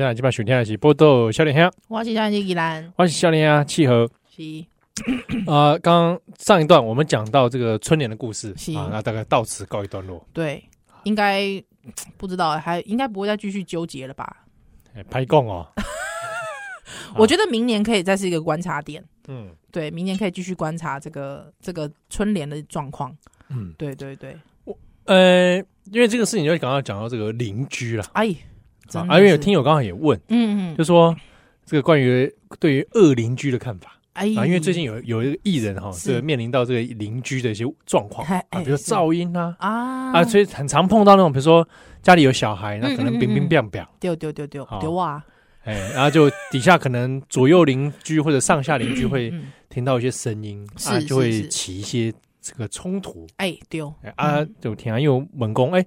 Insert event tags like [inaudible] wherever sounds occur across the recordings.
欢迎大家今晚收听的是《报道少年兄》，我是少年依兰，我是少年啊，契合。是啊，刚刚上一段我们讲到这个春联的故事是啊，那大概到此告一段落。对，应该不知道，还应该不会再继续纠结了吧？哎，拍供哦，[laughs] 我觉得明年可以再是一个观察点。嗯，对，明年可以继续观察这个这个春联的状况。嗯，对对对，我呃，因为这个事情就刚刚讲到这个邻居了。哎，啊，因为有听友刚好也问，嗯嗯，就说这个关于对于恶邻居的看法。哎，啊，因为最近有有一个艺人哈，是。面临到这个邻居的一些状况啊，比如噪音啊啊。啊，所以很常碰到那种，比如说家里有小孩，那可能乒乒乓乓，丢丢丢丢丢啊，哎，然后就底下可能左右邻居或者上下邻居会听到一些声音，啊，就会起一些这个冲突，哎丢。啊，就听啊，因为猛攻哎，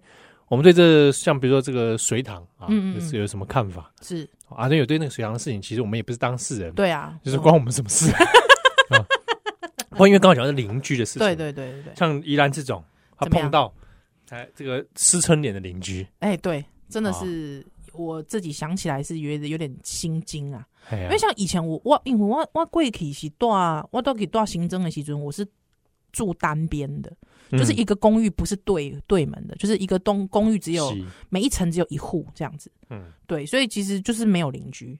我们对这像比如说这个水塘啊，是有什么看法？是。啊，对，有对那个水塘的事情，其实我们也不是当事人，对啊，就是关我们什么事？[laughs] 啊？不过因为刚好讲的是邻居的事情，对对对对，像宜兰这种，他碰到哎这个撕春脸的邻居，哎，对，真的是我自己想起来是觉得有点心惊啊，因为像以前我我因为我我过去是住我都给住新增的时阵，我是住单边的。就是一个公寓不是对对门的，就是一个东公寓只有每一层只有一户这样子。嗯，对，所以其实就是没有邻居，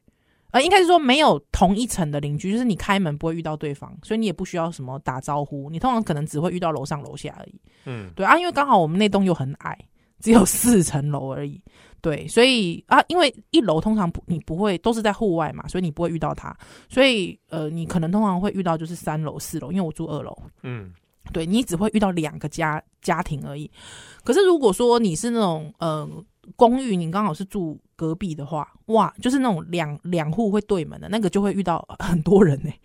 呃，应该是说没有同一层的邻居，就是你开门不会遇到对方，所以你也不需要什么打招呼，你通常可能只会遇到楼上楼下而已。嗯，对啊，因为刚好我们那栋又很矮，只有四层楼而已。对，所以啊，因为一楼通常不你不会都是在户外嘛，所以你不会遇到他，所以呃，你可能通常会遇到就是三楼四楼，因为我住二楼。嗯。对，你只会遇到两个家家庭而已，可是如果说你是那种呃公寓，你刚好是住隔壁的话，哇，就是那种两两户会对门的那个，就会遇到很多人呢、欸。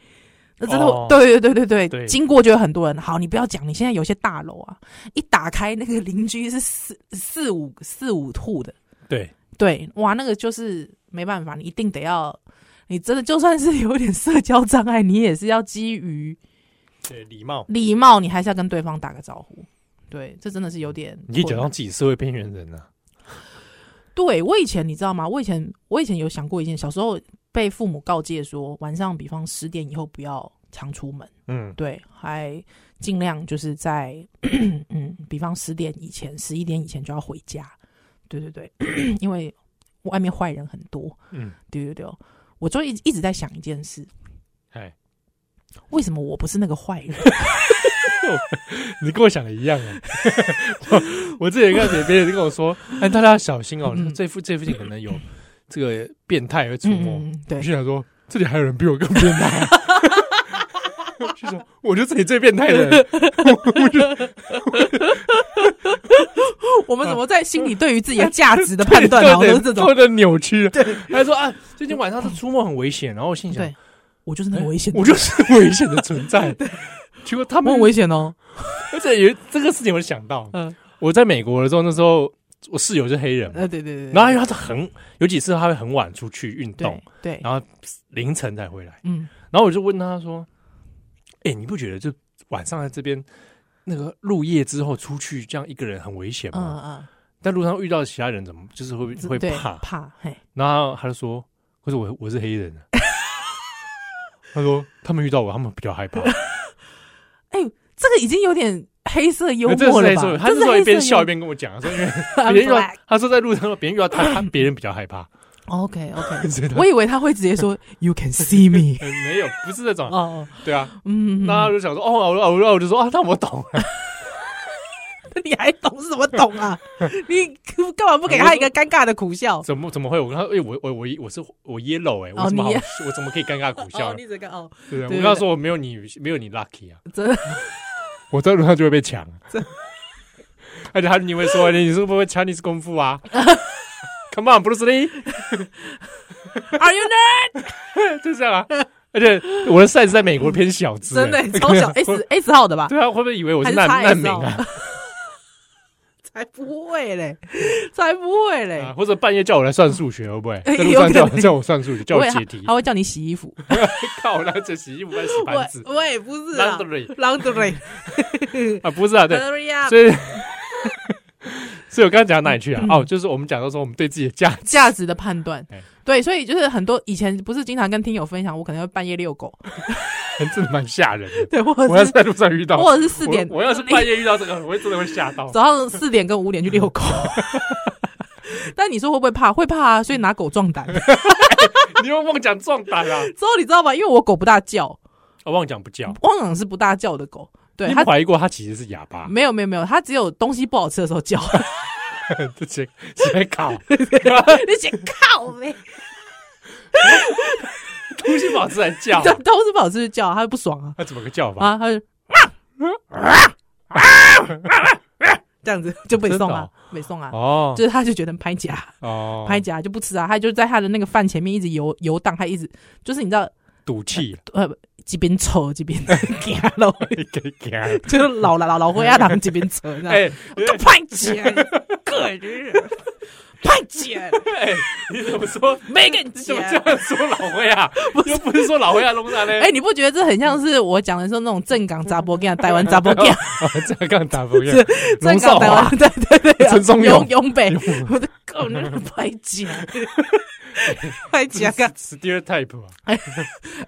那真的，对对对对，对经过就有很多人。好，你不要讲，你现在有些大楼啊，一打开那个邻居是四四五四五户的，对对，哇，那个就是没办法，你一定得要，你真的就算是有点社交障碍，你也是要基于。对，礼貌，礼貌，你还是要跟对方打个招呼。对，这真的是有点。你假装自己社会边缘人呢、啊？对，我以前你知道吗？我以前我以前有想过一件，小时候被父母告诫说，晚上比方十点以后不要常出门。嗯，对，还尽量就是在 [clears throat] 嗯，比方十点以前、十一点以前就要回家。对对对，[clears throat] 因为外面坏人很多。嗯，对对对，我就一一直在想一件事。哎。为什么我不是那个坏人？[laughs] 你跟我想的一样啊！[laughs] 我我之前看别别人跟我说：“ [laughs] 哎，大家要小心哦，这附这附近可能有这个变态会出没。”对，我就想说，这里还有人比我更变态。就说，我就这里最变态的人。我们怎么在心里对于自己的价值的判断，然后都是这种，或者扭曲？对，他说啊，最近晚上是出没很危险，然后我心想。我就是那么危险，我就是危险的存在。[laughs] 结果他们很危险哦，[laughs] 而且有这个事情，我就想到，[laughs] 嗯，我在美国的时候，那时候我室友是黑人，对对对，然后因为他是很有几次他会很晚出去运动，对，然后凌晨才回来，嗯，然后我就问他说：“哎，你不觉得就晚上在这边那个入夜之后出去这样一个人很危险吗？嗯嗯，在路上遇到其他人怎么就是会会怕怕？嘿，然后他就说：可是我我是黑人。”他说：“他们遇到我，他们比较害怕。[laughs] ”哎，这个已经有点黑色幽默了吧？他是说一边笑一边跟我讲，说因为 [laughs] 别人遇到，他说在路上，别人遇到他，他别人比较害怕。OK OK，[laughs] 我以为他会直接说 “You can see me”，没有，不是这种。哦，对啊，嗯，那他就想说：“哦，我我我就说啊，那我懂。” [laughs] 你还懂是怎么懂啊？[laughs] 你干嘛不给他一个尴尬的苦笑？怎么怎么会？我跟他哎，我我我我是我 yellow 哎，我怎么好？我怎么可以尴尬苦笑？[laughs] 你这个哦，对我刚刚说我没有你没有你 lucky 啊，真的，我在路上就会被抢。而且他你会说你是不会 Chinese 功夫啊？Come on，Bruce Lee，Are you nerd？就这样啊。而且我的 size 在美国偏小只，真的超小 S S 号的吧？对啊，会不会以为我是难难民啊？[laughs] 才不会嘞，才不会嘞！或者半夜叫我来算数学，会不会？[laughs] 在路上叫叫我算数学，叫我解题，他会叫你洗衣服。[laughs] 靠，那这洗衣服还是洗盘子？喂不是啊，laundry laundry 啊，不是啊，对，所以所以我刚刚讲到哪里去啊？哦，就是我们讲到说我们对自己的价价值的判断。对，所以就是很多以前不是经常跟听友分享，我可能会半夜遛狗，[laughs] 真的蛮吓人的。对，或者我要是在路上遇到，或者是四点，我要是半夜遇到这个，我会真的会吓到。[laughs] 早上四点跟五点去遛 [laughs] 狗，但你说会不会怕？会怕啊，所以拿狗壮胆。你又妄讲壮胆啊？之后你知道吗？因为我狗不大叫，我妄讲不叫，妄讲是不大叫的狗。对，他怀疑过它其实是哑巴？没有没有没有，它只有东西不好吃的时候叫。这些谁靠？你先靠呗。[laughs] 东西不好吃还叫，东西不好吃就叫，他就不爽啊。他怎么个叫法啊？他就啊啊啊这样子 [laughs] 就被送啊，被送啊。哦，就是他就觉得拍假哦，拍假就不吃啊。他就在他的那个饭前面一直游游荡，他一直就是你知道赌气呃，这边抽这边 [laughs] 行咯，就是老了老老灰阿郎这边抽，哎，都拍假，个人。太贱！[laughs] 哎，你怎么说？没跟你怎么这样说老灰啊？[laughs] 又不是说老灰啊，龙山嘞？[laughs] 哎，你不觉得这很像是我讲的说那种正港杂波跟台湾杂波跟？正港杂波跟，正港台湾对对对，陈松勇、永北，我的靠，那个太贱，太贱个 stereotype 啊！哎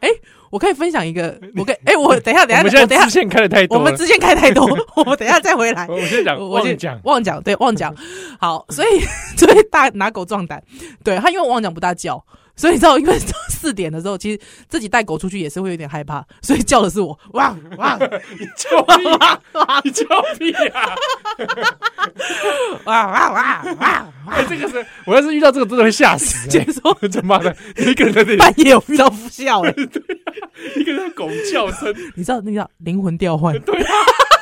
哎。我可以分享一个，[laughs] 我可以，哎，我等一下，等一下，我等一下，支线开的太多，我们支线开太多，[laughs] 我们等一下再回来。我先讲，我先讲，忘讲，对，忘讲。好，所以 [laughs] 所以大拿狗壮胆，对他，因为忘讲不大叫，所以你知道，因为四点的时候，其实自己带狗出去也是会有点害怕，所以叫的是我，汪汪，你叫啊，你叫屁啊，哇哇哇哇。哎，这个是我要是遇到这个，真的会吓死。结束，他妈的，一个人在半夜有遇到呼啸哎，对，一个人狗叫声，你知道那个叫灵魂调换？对啊，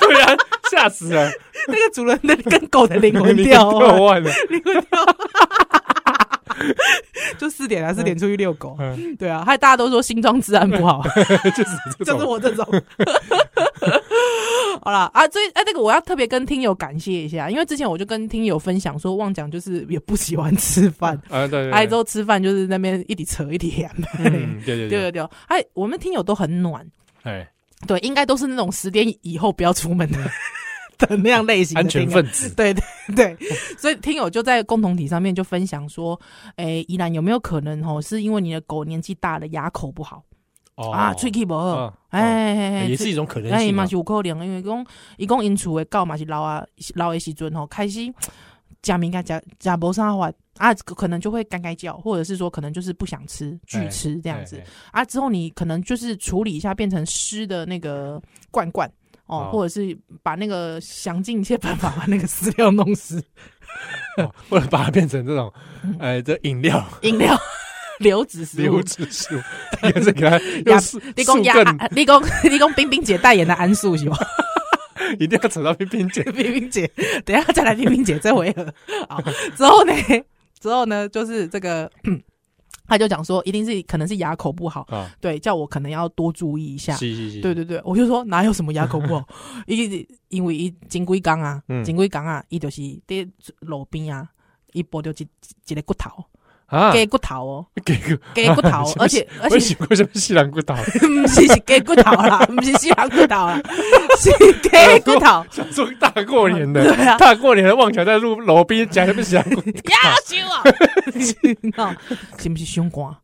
对啊，吓死了。那个主人的跟狗的灵魂调换了，灵魂调换，[laughs] 就四点啊，四点出去遛狗。[laughs] 对啊，还大家都说新庄治安不好，[laughs] 就是就是我这种。好了啊，所以哎，这个我要特别跟听友感谢一下，因为之前我就跟听友分享说，旺讲就是也不喜欢吃饭啊，对，挨周吃饭就是那边一直扯一点，对对。对对对，哎，我们听友都很暖，哎，对，应该都是那种十点以后不要出门的的那样类型的安全分子，[laughs] 对对对，所以听友就在共同体上面就分享说，哎，依然有没有可能哦，是因为你的狗年纪大了，牙口不好？啊，喙齿无好，哎，也是一种可能性。嘛是有可能，因为讲，伊讲因厝的狗嘛是老啊，老的时阵吼，开始食敏感，食食无啥法啊，可能就会干干叫，或者是说可能就是不想吃，拒吃这样子啊。之后你可能就是处理一下，变成湿的那个罐罐哦，或者是把那个想尽一切办法把那个饲料弄湿，[laughs] 或者把它变成这种，哎，这饮料，饮料。[laughs] 流质食物，流质食物，你这个用素，你讲亚，你讲你讲冰冰姐代言的安素是吗？[laughs] 一定要扯到冰冰姐，冰冰姐，等一下再来冰冰姐这回合。好，之后呢，之后呢，就是这个，他就讲说，一定是可能是牙口不好，对，叫我可能要多注意一下。对对对，我就说哪有什么牙口不好，因 [laughs] 因为一金龟缸啊，金龟缸啊，伊就是在路边啊，伊剥掉一一个骨头。啊，鸡骨头哦，鸡骨鸡骨头，[laughs] 而且而且为什么是西兰骨头？[laughs] 不是是鸡骨头啦，不是西兰骨头啦，[laughs] 是鸡骨头。想说大过年的，对啊，大过年的旺强在路路边讲什么西兰骨头？要修啊！是不是胸瓜？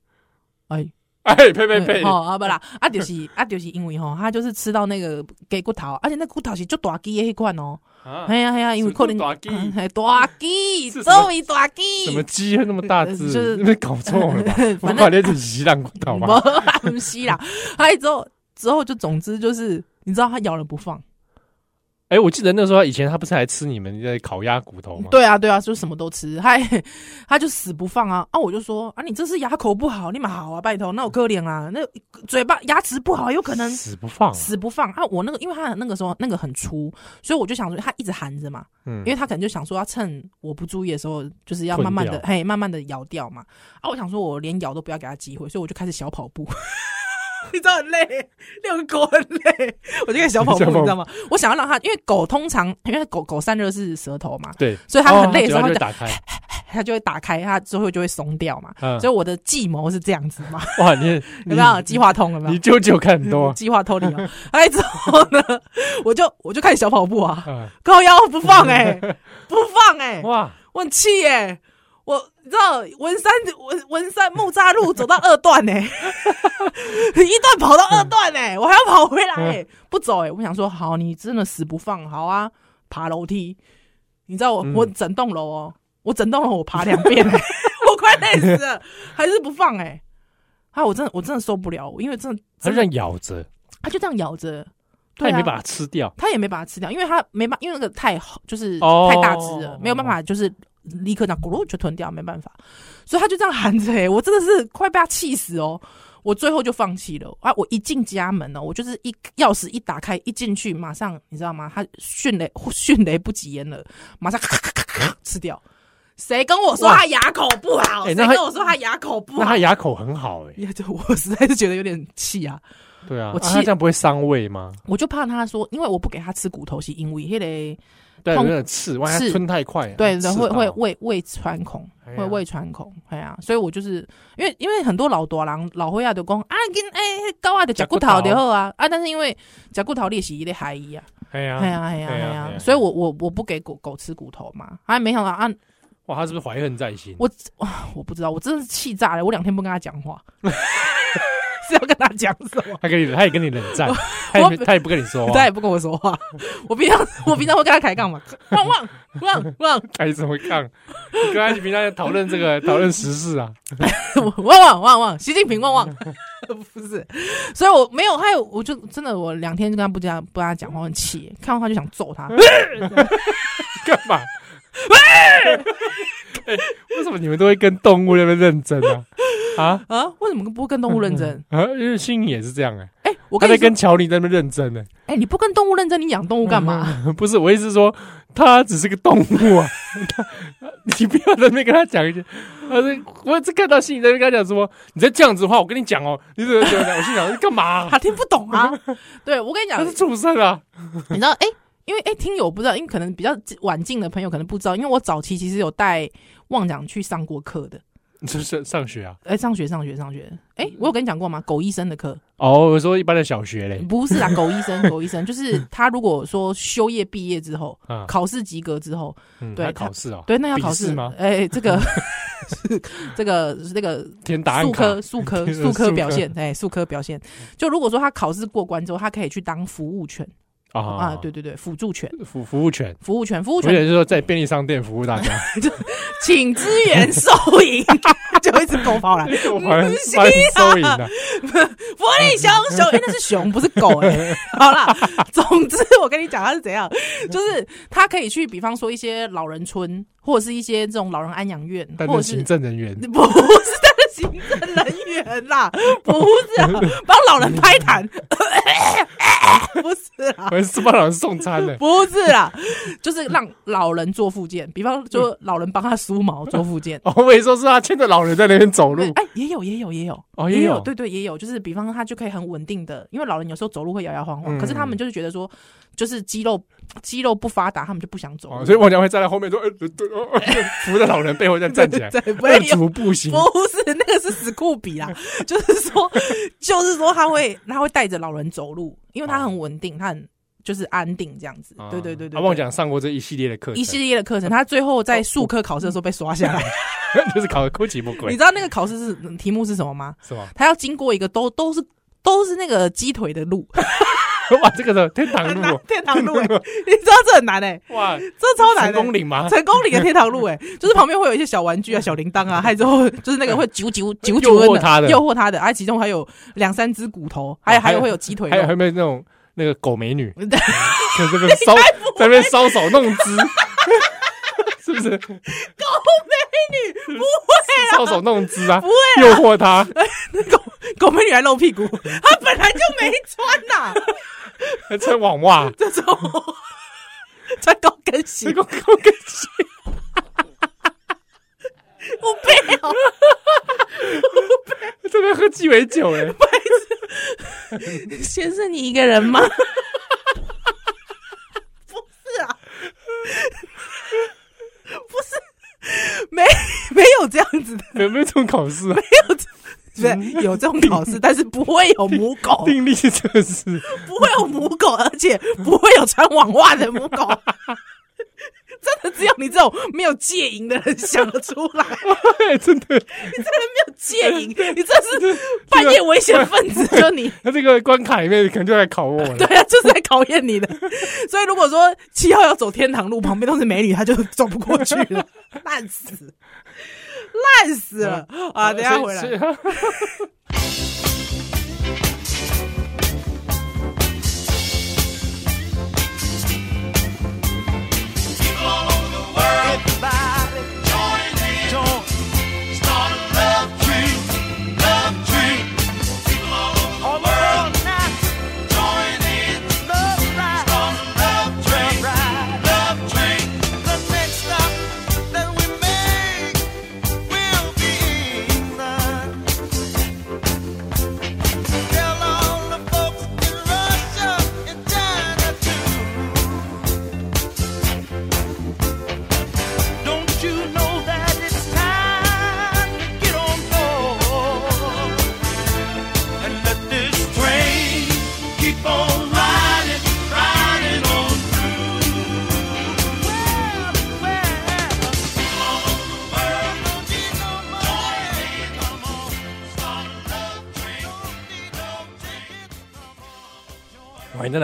哎。[laughs] 哎，呸呸呸！[laughs] 哦啊不啦，啊就是啊就是因为吼，他就是吃到那个鸡骨头，而且那骨头是足大鸡的那款哦。哎呀哎呀，因为可能大鸡，大鸡，所谓大鸡。什么鸡会那么大只？[laughs] 就是没搞错了吧？我把那只鸡当骨头吗？不是啦，还之后之后就总之就是，你知道他咬了不放。哎、欸，我记得那时候以前他不是还吃你们的烤鸭骨头吗？对啊，对啊，就什么都吃，他他就死不放啊！啊，我就说啊，你这是牙口不好，你蛮好啊，拜托，那我可怜啊，那嘴巴牙齿不好，有可能死不放，死不放啊！我那个，因为他那个时候那个很粗，所以我就想说他一直含着嘛，嗯，因为他可能就想说要趁我不注意的时候，就是要慢慢的嘿，慢慢的咬掉嘛。啊，我想说我连咬都不要给他机会，所以我就开始小跑步。[laughs] 你知道很累，遛狗很累，我就开始小跑步，你知道吗？我想要让它，因为狗通常因为狗狗散热是舌头嘛，对，所以它很累的时候，它就打开，[laughs] 它就会打开，它之后就会松掉嘛。嗯、所以我的计谋是这样子嘛。哇，你 [laughs] 有没有计划通了没有？你舅舅看很多计划通里哦。哎，之后呢，我就我就开始小跑步啊，高腰不放哎、欸，不放哎、欸，哇，我很气哎、欸。我你知道文山文文山木栅路走到二段呢、欸，[laughs] 一段跑到二段呢、欸，我还要跑回来、欸，不走哎、欸！我想说，好，你真的死不放，好啊，爬楼梯。你知道我、嗯、我整栋楼哦，我整栋楼我爬两遍、欸，[laughs] 我快累死了，还是不放哎、欸！啊，我真的我真的受不了，因为真的，它就这样咬着，它就这样咬着，它也没把它吃掉，他也没把它吃掉，因为他没把，因为那个太就是太大只了，哦、没有办法就是。立刻这样咕噜就吞掉，没办法，所以他就这样喊着、欸，我真的是快被他气死哦！我最后就放弃了啊！我一进家门呢，我就是一钥匙一打开，一进去马上你知道吗？他迅雷迅雷不及掩耳，马上咔咔咔咔吃掉。谁跟我说他牙口不好？谁、跟我说他牙口不好？那他牙口很好哎、欸！我实在是觉得有点气啊！对啊，我气、这样不会伤胃吗？我就怕他说，因为我不给他吃骨头，是因为那个。对，有点刺，万一吞太快，对，会会胃胃穿孔，会胃穿孔，哎呀，所以我就是因为因为很多老大人老会啊，就讲啊，跟哎高啊的脚骨头就好啊啊，但是因为脚骨头裂是一类海医啊，哎呀哎呀哎呀哎呀，所以我我我不给狗狗吃骨头嘛，啊，没想到啊，哇，他是不是怀恨在心？我哇，我不知道，我真的是气炸了，我两天不跟他讲话。[laughs] 是要跟他讲什么？他跟你，他也跟你冷战，他也他也不跟你说话，他也不跟我说话。[laughs] 我平常我平常会跟他抬杠嘛，旺旺旺旺，开什么杠？你跟他平常在讨论这个 [laughs] 讨论时事啊？旺旺旺旺，习近平旺旺，[laughs] 不是，所以我没有，还有我就真的我两天就跟他不讲不跟他讲话，很气，看到他就想揍他，干嘛？欸、[laughs] 为什么你们都会跟动物那边认真啊？啊啊！为什么不跟动物认真啊？因为心仪也是这样哎、欸。哎、欸，我刚才跟乔尼在那边认真呢、欸。哎、欸，你不跟动物认真，你养动物干嘛、嗯？不是，我意思是说，他只是个动物啊。[laughs] 你不要在那边跟他讲一句。他说：“我只看到心仪在那边跟他讲说，你再这样子的话，我跟你讲哦，你怎么怎么讲？我心想，你干嘛、啊？他听不懂啊。[laughs] 对，我跟你讲，他是畜生啊。你知道？哎、欸，因为哎、欸，听友不知道，因为可能比较晚进的朋友可能不知道，因为我早期其实有带。旺讲去上过课的，就 [laughs] 是上学啊？哎、欸，上学，上学，上学。哎、欸，我有跟你讲过吗？狗医生的课。哦，我说一般的小学嘞，不是啊，狗医生，[laughs] 狗医生就是他。如果说修业毕业之后，嗯、考试及格之后，嗯、对，考试哦，对，那要考试吗？哎、欸，这个是 [laughs] 这个是那个填答案，术科，术科，术科表现，哎，术科表现。就如果说他考试过关之后，他可以去当服务犬。啊。啊，对对对，辅助犬，服服务犬，服务犬，服务犬，就是说在便利商店服务大家，[laughs] 请支援收银，就一只狗跑来，[laughs] 我跑来收银的，[laughs] 福利熊熊，哎，那是熊，不是狗哎。好啦，总之我跟你讲，它是怎样，就是它可以去，比方说一些老人村，或者是一些这种老人安养院，或行政人员，[laughs] 不是。行政人员啦，[laughs] 不是帮老人拍痰，[laughs] 不是啊，我是帮老人送餐的，不是啦，就是让老人做复健，比方说老人帮他梳毛做复健。我跟你说是他牵着老人在那边走路，哎，也有也有也有。哦，也有对对也有，就是比方他就可以很稳定的，因为老人有时候走路会摇摇晃晃，可是他们就是觉得说，就是肌肉肌肉不发达，他们就不想走，所以我将会站在后面说，扶着老人背后再站起来，[laughs] 二足步行，不是。那个是史酷比啦，[laughs] 就是说，就是说他会他会带着老人走路，因为他很稳定，他很就是安定这样子。对对对对。阿旺讲上过这一系列的课，一系列的课程，他最后在数科考试的时候被刷下来，[laughs] 就是考的哭泣不归。你知道那个考试是题目是什么吗？是吗？他要经过一个都都是都是那个鸡腿的路。[laughs] 哇，这个的天堂路，天堂路，[laughs] 你知道这很难哎，哇，这超难。成功岭吗？成功岭的天堂路，哎，[laughs] 就是旁边会有一些小玩具啊、小铃铛啊，还有之后就是那个会啾啾啾啾诱惑他的，诱惑他的，而其中还有两三只骨头，还有还有会有鸡腿，还有还有没有那种那个狗美女，在这边搔在那边搔首弄姿，是不是？[laughs] 狗美女不会搔首弄姿啊，不会诱惑他。[laughs] 狗狗美女还露屁股，她本来就没穿呐。[laughs] 还穿网袜，这种。穿高跟鞋，高高跟鞋，我不要，我不要，这边喝鸡尾酒哎，先生，你一个人吗？不是啊，[laughs] 不是，没没。有这样子的，没有没有这种考试，没有。对，有这种考试，但是不会有母狗。定力测试不会有母狗，而且不会有穿网袜的母狗。真的只有你这种没有戒瘾的人想得出来。[laughs] 真的，你这人没有戒瘾，[laughs] 你这是半夜危险分子，就你。[laughs] 那这个关卡里面可能就在考我了。对啊，就是在考验你的。所以如果说七号要走天堂路，旁边都是美女，他就走不过去了，烂死。烂死了啊！等下回来。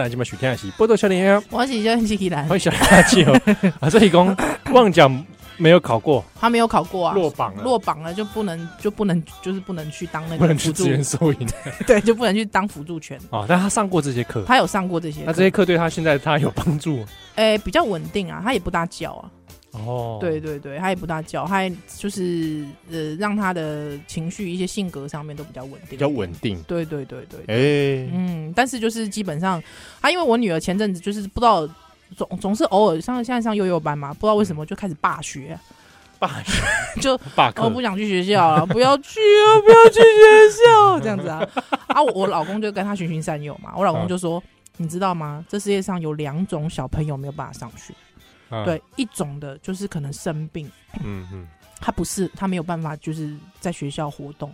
欢迎大家今晚收听的是《波多少年》，我是小喜喜兰，欢迎小垃圾哦。[laughs] 啊，这一共妄讲没有考过，他没有考过啊，落榜了，落榜了就不能就不能就是不能去当那个不能去支援收银，[laughs] 对，就不能去当辅助权啊。但他上过这些课，他有上过这些，那这些课对他现在他有帮助？哎，比较稳定啊，他也不大叫啊。哦，对对对，他也不大叫，他就是呃，让他的情绪一些性格上面都比较稳定，比较稳定。对对对对，哎、欸，嗯，但是就是基本上，他因为我女儿前阵子就是不知道总总是偶尔上现在上幼幼班嘛，不知道为什么就开始罢学，罢学 [laughs] 就罢课，我不想去学校了，不要去啊，不要去学校这样子啊啊！我我老公就跟他循循善诱嘛，我老公就说，你知道吗？这世界上有两种小朋友没有办法上学。对，一种的就是可能生病，嗯嗯，他不是他没有办法就是在学校活动，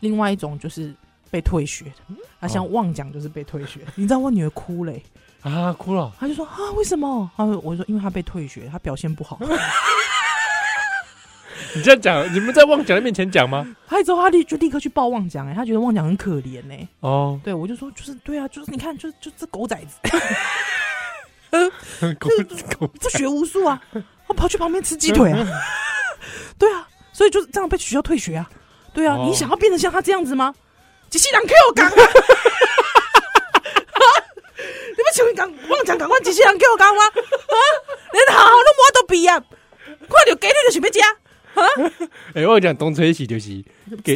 另外一种就是被退学的，啊，像妄讲就是被退学，你知道我女儿哭嘞，啊哭了，他就说啊为什么？啊我说因为他被退学，他表现不好。[laughs] 你这样讲，你们在旺奖的面前讲吗？他之后他立就立刻去报旺奖，哎，他觉得旺奖很可怜呢。哦，对我就说就是对啊，就是你看就就这狗崽子。[laughs] 不学无术啊！我跑去旁边吃鸡腿啊！[laughs] 对啊，所以就是这样被学校退学啊！对啊，你想要变得像他这样子吗？机器人 Q 我刚，[laughs] 你们请问刚妄讲赶快机器人 Q 我刚吗？啊，连好好的摸都比啊！快点给你的准备家。[laughs] 哎、欸，我讲东吹西就是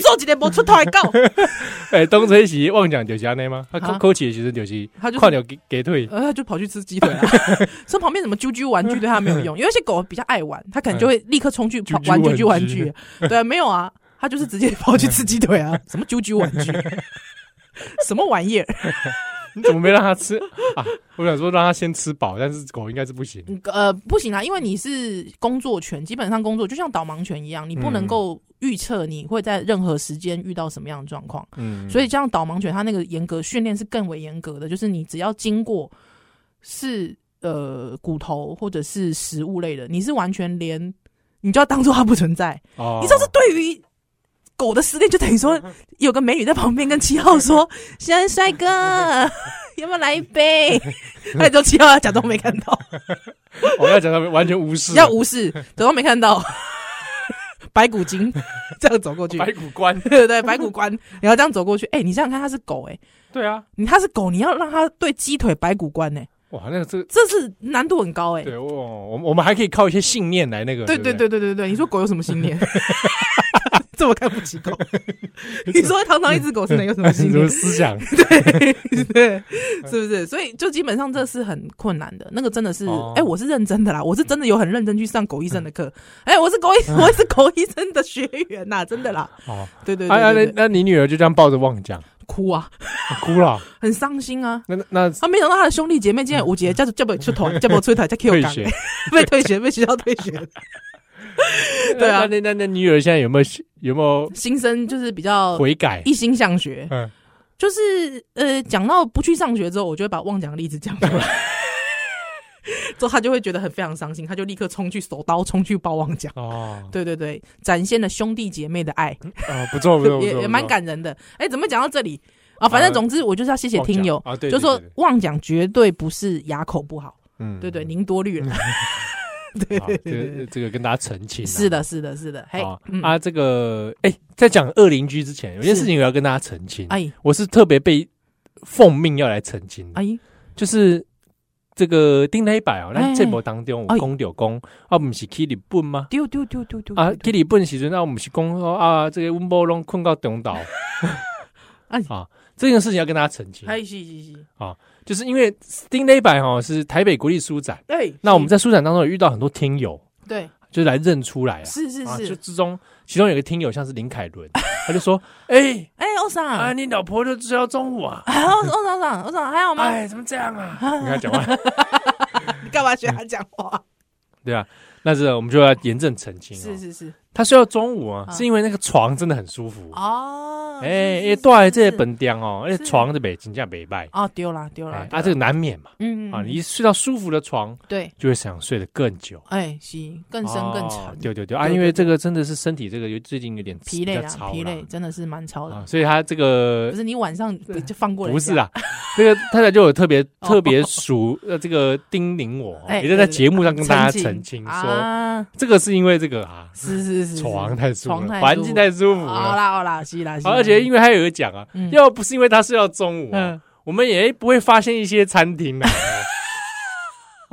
做几天没出头还告。[laughs] 哎，东吹西妄讲就是安内吗？他扣起的其实就是他就快点给给退，呃，他就跑去吃鸡腿啊。[laughs] 说旁边什么啾啾玩具对他没有用，有一些狗比较爱玩，他可能就会立刻冲去跑玩啾啾玩具。对啊，没有啊，他就是直接跑去吃鸡腿啊。什么啾啾玩具？什么玩意儿？你怎么没让他吃 [laughs] 啊？我想说让他先吃饱，但是狗应该是不行。呃，不行啊，因为你是工作犬，基本上工作就像导盲犬一样，你不能够预测你会在任何时间遇到什么样的状况。嗯，所以这样导盲犬它那个严格训练是更为严格的，就是你只要经过是呃骨头或者是食物类的，你是完全连你就要当做它不存在。哦，你知道这对于。狗的思念就等于说有个美女在旁边跟七号说：“小帅哥，[laughs] 要不要来一杯？” [laughs] 那就七号要假装没看到，我 [laughs] 要假装完全无视，要无视，假装没看到。白骨精这样走过去，白骨关对对，白骨关，然后这样走过去。哎，你想想看，他是狗哎，对啊，你他是狗，你要让他对鸡腿白骨关哎，哇，那个这这是难度很高哎。对，我我我们还可以靠一些信念来那个。对对对对对对，你说狗有什么信念？这么看不起狗？[laughs] 你说堂堂一只狗是能有什么心？什么思想？[laughs] 对对，是不是？所以就基本上这是很困难的。那个真的是，哎，我是认真的啦，我是真的有很认真去上狗医生的课。哎，我是狗医，[laughs] 我是狗医生的学员呐，真的啦。哦，对对对。那那你女儿就这样抱着妄讲哭啊，哭了，很伤心啊。那那他没想到他的兄弟姐妹竟然五节叫叫不出头，叫不出头，叫 Q 岗，被退学，被学校退学。[laughs] 对啊，那那那女儿现在有没有有没有心生？就是比较悔改，一心向学。嗯，就是呃，讲到不去上学之后，我就会把妄讲的例子讲出来。[laughs] 之后他就会觉得很非常伤心，他就立刻冲去手刀冲去报旺讲哦，[laughs] 对对对，展现了兄弟姐妹的爱啊，不错不错，也也蛮感人的。哎，怎么讲到这里啊？反正总之我就是要谢谢听友啊，就说旺讲绝对不是牙口不好，嗯，对对，您多虑了，[laughs] 对对对，这个跟大家澄清，是的是的是的，嘿啊，这个哎，在讲恶邻居之前，有件事情我要跟大家澄清，哎，我是特别被奉命要来澄清，哎，就是。这个顶礼拜哦，那这波当中有讲到讲啊，不是去日本吗？丢丢丢丢丢啊！去日本时阵，那我们是讲说啊，这个温波龙困到中岛。[laughs] [laughs] 啊，这件事情要跟大家澄清。是是是。啊，就是因为顶礼拜哈是台北国立书展，对，那我们在书展当中有遇到很多听友，对，就来认出来啊，是是是，就之中其中有个听友像是林凯伦，[laughs] 他就说，哎哎，欧桑啊，你老婆就吃到中午啊？欧欧桑桑，欧桑还好吗？哎，怎么这样啊？[laughs] 你跟他讲话，[laughs] 你干嘛学他讲话？对啊，那是我们就要严正澄清。是是是，他睡到中午啊，是因为那个床真的很舒服。哦。哎，因为在这些本店哦，而且床在北京价北拜。哦，丢了丢了，啊，这个难免嘛，嗯啊，你一睡到舒服的床，对，就会想睡得更久，哎，是更深更沉，对对对。啊，因为这个真的是身体这个有最近有点疲累啊，疲累真的是蛮超的，所以他这个不是你晚上就放过来，不是啊，这个太太就有特别 [laughs] 特别熟呃这个叮咛我，也就在节目上跟大家澄清说，这个是因为这个啊，是是是，床太舒服，环境太舒服了，好啦好啦，是啦，而且。因为还有个讲啊，要不是因为他睡到中午，我们也不会发现一些餐厅啊。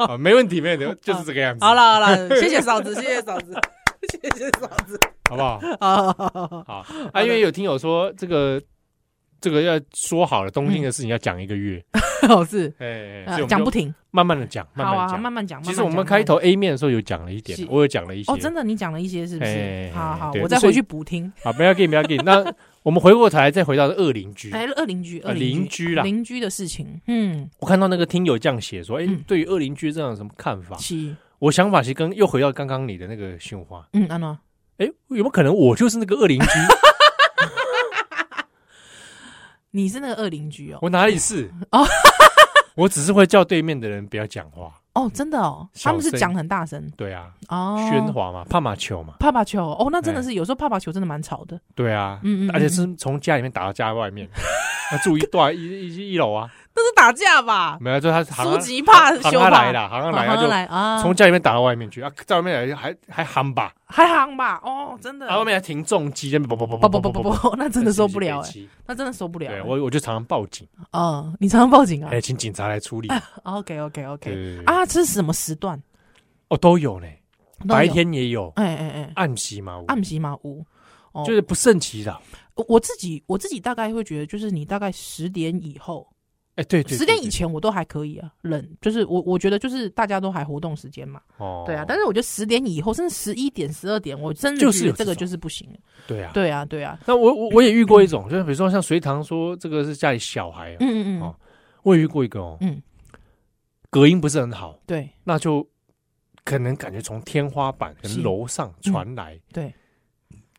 [laughs] 没问题，没问题，就是这个样子。好了好了，谢谢嫂子，谢谢嫂子，[laughs] 谢谢嫂子，好不好？好好好好啊，因为有听友说这个。这个要说好了，东京的事情要讲一个月，[laughs] 哦是，哎，讲不停，慢慢的讲，慢慢讲，慢慢讲。其实我们开头 A 面的时候有讲了一点，我有讲了一些。哦，真的，你讲了一些是不是？好好，我再回去补听。[laughs] 好，不要给，不要给。那我们回过头来再回到恶邻居，哎，恶邻居，邻居啦，邻居的事情。嗯，我看到那个听友这样写说，哎，对于恶邻居这样有什么看法？我想法其实跟又回到刚刚你的那个训话。嗯，安诺，哎，有没有可能我就是那个恶邻居？[laughs] 你是那个恶邻居哦？我哪里是？[laughs] 哦，[laughs] 我只是会叫对面的人不要讲话。哦，真的哦，他们是讲很大声。对啊，哦，喧哗嘛，怕马球嘛，怕马球。哦，那真的是有时候怕马球真的蛮吵的。对啊，嗯嗯，而且是从家里面打到家外面，[laughs] 那住一段一一一楼啊。这是打架吧？没有，就他苏吉怕修怕来了，好像来了就来啊，从家里面打到外面去啊，在外面还还喊吧，还喊吧，哦，真的，他外面还停重机，不不不不不不不不，那真的受不了，那真的受不了。对，我我就常常报警啊，[laughs] 你常常报警啊？哎，请警察来处理。[laughs] OK OK OK，啊，这是什么时段？哦，都有呢，白天也有，哎哎哎，暗袭嘛屋，暗袭嘛屋，就是不胜其扰。我自己我自己大概会觉得，就是你大概十点以后。哎，对对，十点以前我都还可以啊，冷就是我我觉得就是大家都还活动时间嘛，哦，对啊，但是我觉得十点以后甚至十一点、十二点，我真的就是这个就是不行。对啊，对啊，对啊。那我我我也遇过一种，就是比如说像隋唐说这个是家里小孩，嗯嗯嗯，我也遇过一个哦，嗯，隔音不是很好，对，那就可能感觉从天花板可能楼上传来，对，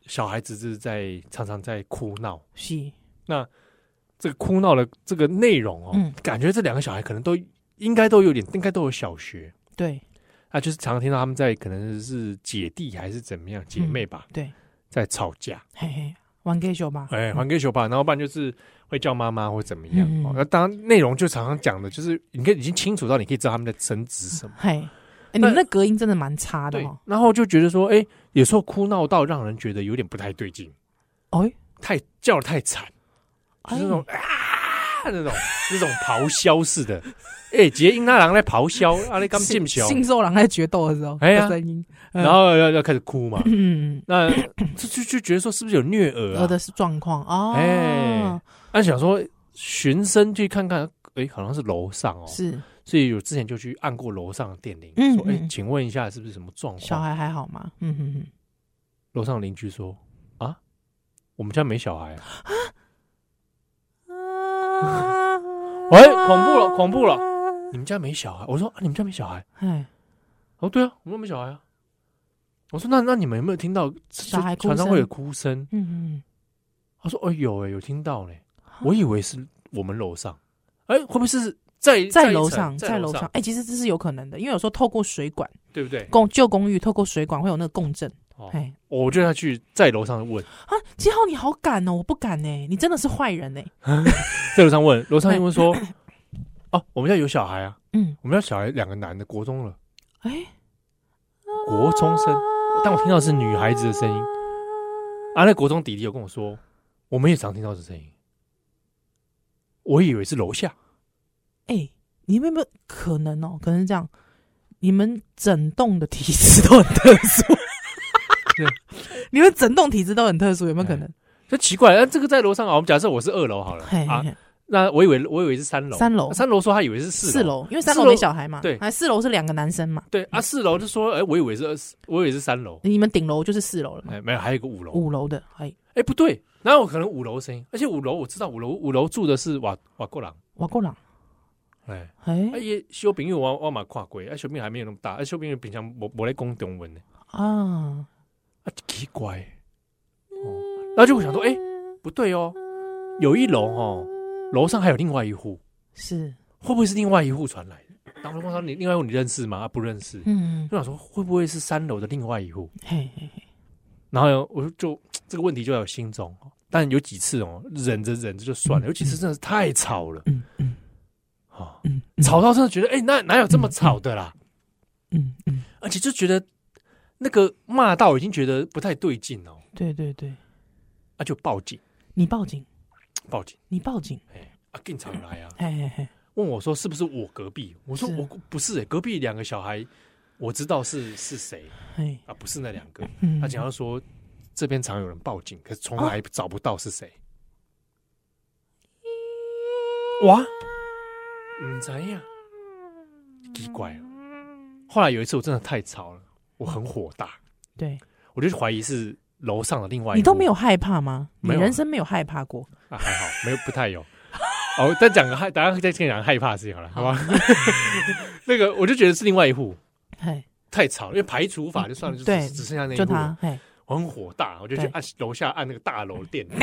小孩子是在常常在哭闹，是那。这个哭闹的这个内容哦，嗯、感觉这两个小孩可能都应该都有点，应该都有小学。对，啊，就是常常听到他们在可能是姐弟还是怎么样姐妹吧，嗯、对，在吵架，嘿嘿，玩 gay 球吧，哎，玩 gay 球吧，然后不然就是会叫妈妈或怎么样。那当然内容就常常讲的就是，你可以已经清楚到，你可以知道他们在争执什么。嘿，哎，你们那隔音真的蛮差的哦。然后就觉得说，哎，有时候哭闹到让人觉得有点不太对劲，哎，太叫得太惨。就是那种啊，那种 [laughs] 那种咆哮似的，哎，杰英那狼在咆哮，啊，你刚进小，信兽狼在决斗的时候，哎呀，声音，然后要要开始哭嘛，嗯，那 [coughs] 就就就觉得说是不是有虐儿啊？的状况。哦，哎，他想说循声去看看，哎，好像是楼上哦，是，所以有之前就去按过楼上的电铃，说，哎，请问一下是不是什么状况？小孩还好吗？嗯哼哼，楼上邻居说啊，我们家没小孩啊。喂，[laughs] 恐怖了，恐怖了！你们家没小孩？我说啊，你们家没小孩？哎，哦，对啊，我们没小孩啊。我说那那你们有没有听到小孩哭常常会有哭声？嗯嗯，他说哦有哎有听到嘞，我以为是我们楼上，哎会不会是在在楼上在楼上？哎，其实这是有可能的，因为有时候透过水管，对不对？公旧公寓透过水管会有那个共振。哎，我就要去在楼上问。啊，七号你好敢哦，我不敢呢，你真的是坏人呢。[laughs] 在楼上问，楼上因为说 [laughs] 哦，我们家有小孩啊，嗯，我们家小孩两个男的国中了，哎，国中生。但我听到是女孩子的声音，啊，那国中弟弟有跟我说，我们也常听到这声音，我以为是楼下。哎、欸，你们有没有可能哦？可能是这样，你们整栋的体质都很特殊，对，[laughs] 你们整栋体质都很特殊，有没有可能？就奇怪，那这个在楼上啊，我们假设我是二楼好了，啊。那我以为我以为是三楼，三楼。三楼说他以为是四四楼，因为三楼没小孩嘛，对，还四楼是两个男生嘛，对啊，四楼就说，哎，我以为是二，我以为是三楼，你们顶楼就是四楼了嘛，哎，没有，还有一个五楼，五楼的，哎，哎，不对，哪有可能五楼声音？而且五楼我知道，五楼五楼住的是瓦瓦过朗，瓦过朗，哎。哎，哎，小朋友我我嘛跨过，哎，小朋友还没有那么大，哎，小朋友平常没没来讲中文的啊，啊，奇怪，哦，然后就会想说，哎，不对哦，有一楼哦。楼上还有另外一户，是会不会是另外一户传来的？当时问他：“你另外一户你认识吗？”不认识。嗯，就想说会不会是三楼的另外一户？嘿嘿嘿。然后我就这个问题就在我心中，但有几次哦，忍着忍着就算了。有几次真的是太吵了，嗯嗯，啊，吵到真的觉得，哎，那哪有这么吵的啦？嗯嗯，而且就觉得那个骂到已经觉得不太对劲哦。对对对，啊就报警。你报警。报警！你报警！哎，啊，警察来啊！[laughs] 问我说是不是我隔壁？我说我不是，隔壁两个小孩，我知道是是谁。啊，不是那两个。他讲到说这边常有人报警，可是从来找不到是谁。哇！嗯，怎样？奇怪了。后来有一次我真的太吵了，我很火大。对，我就怀疑是楼上的另外一户。你都没有害怕吗？你人生没有害怕过？啊，还好，没有，不太有。哦，再讲个害，大家再听讲害怕的事情好了，好吧？[laughs] 那个，我就觉得是另外一户，太吵，因为排除法就算了，就只只剩下那一户。我很火大，我就去按楼下按那个大楼电铃，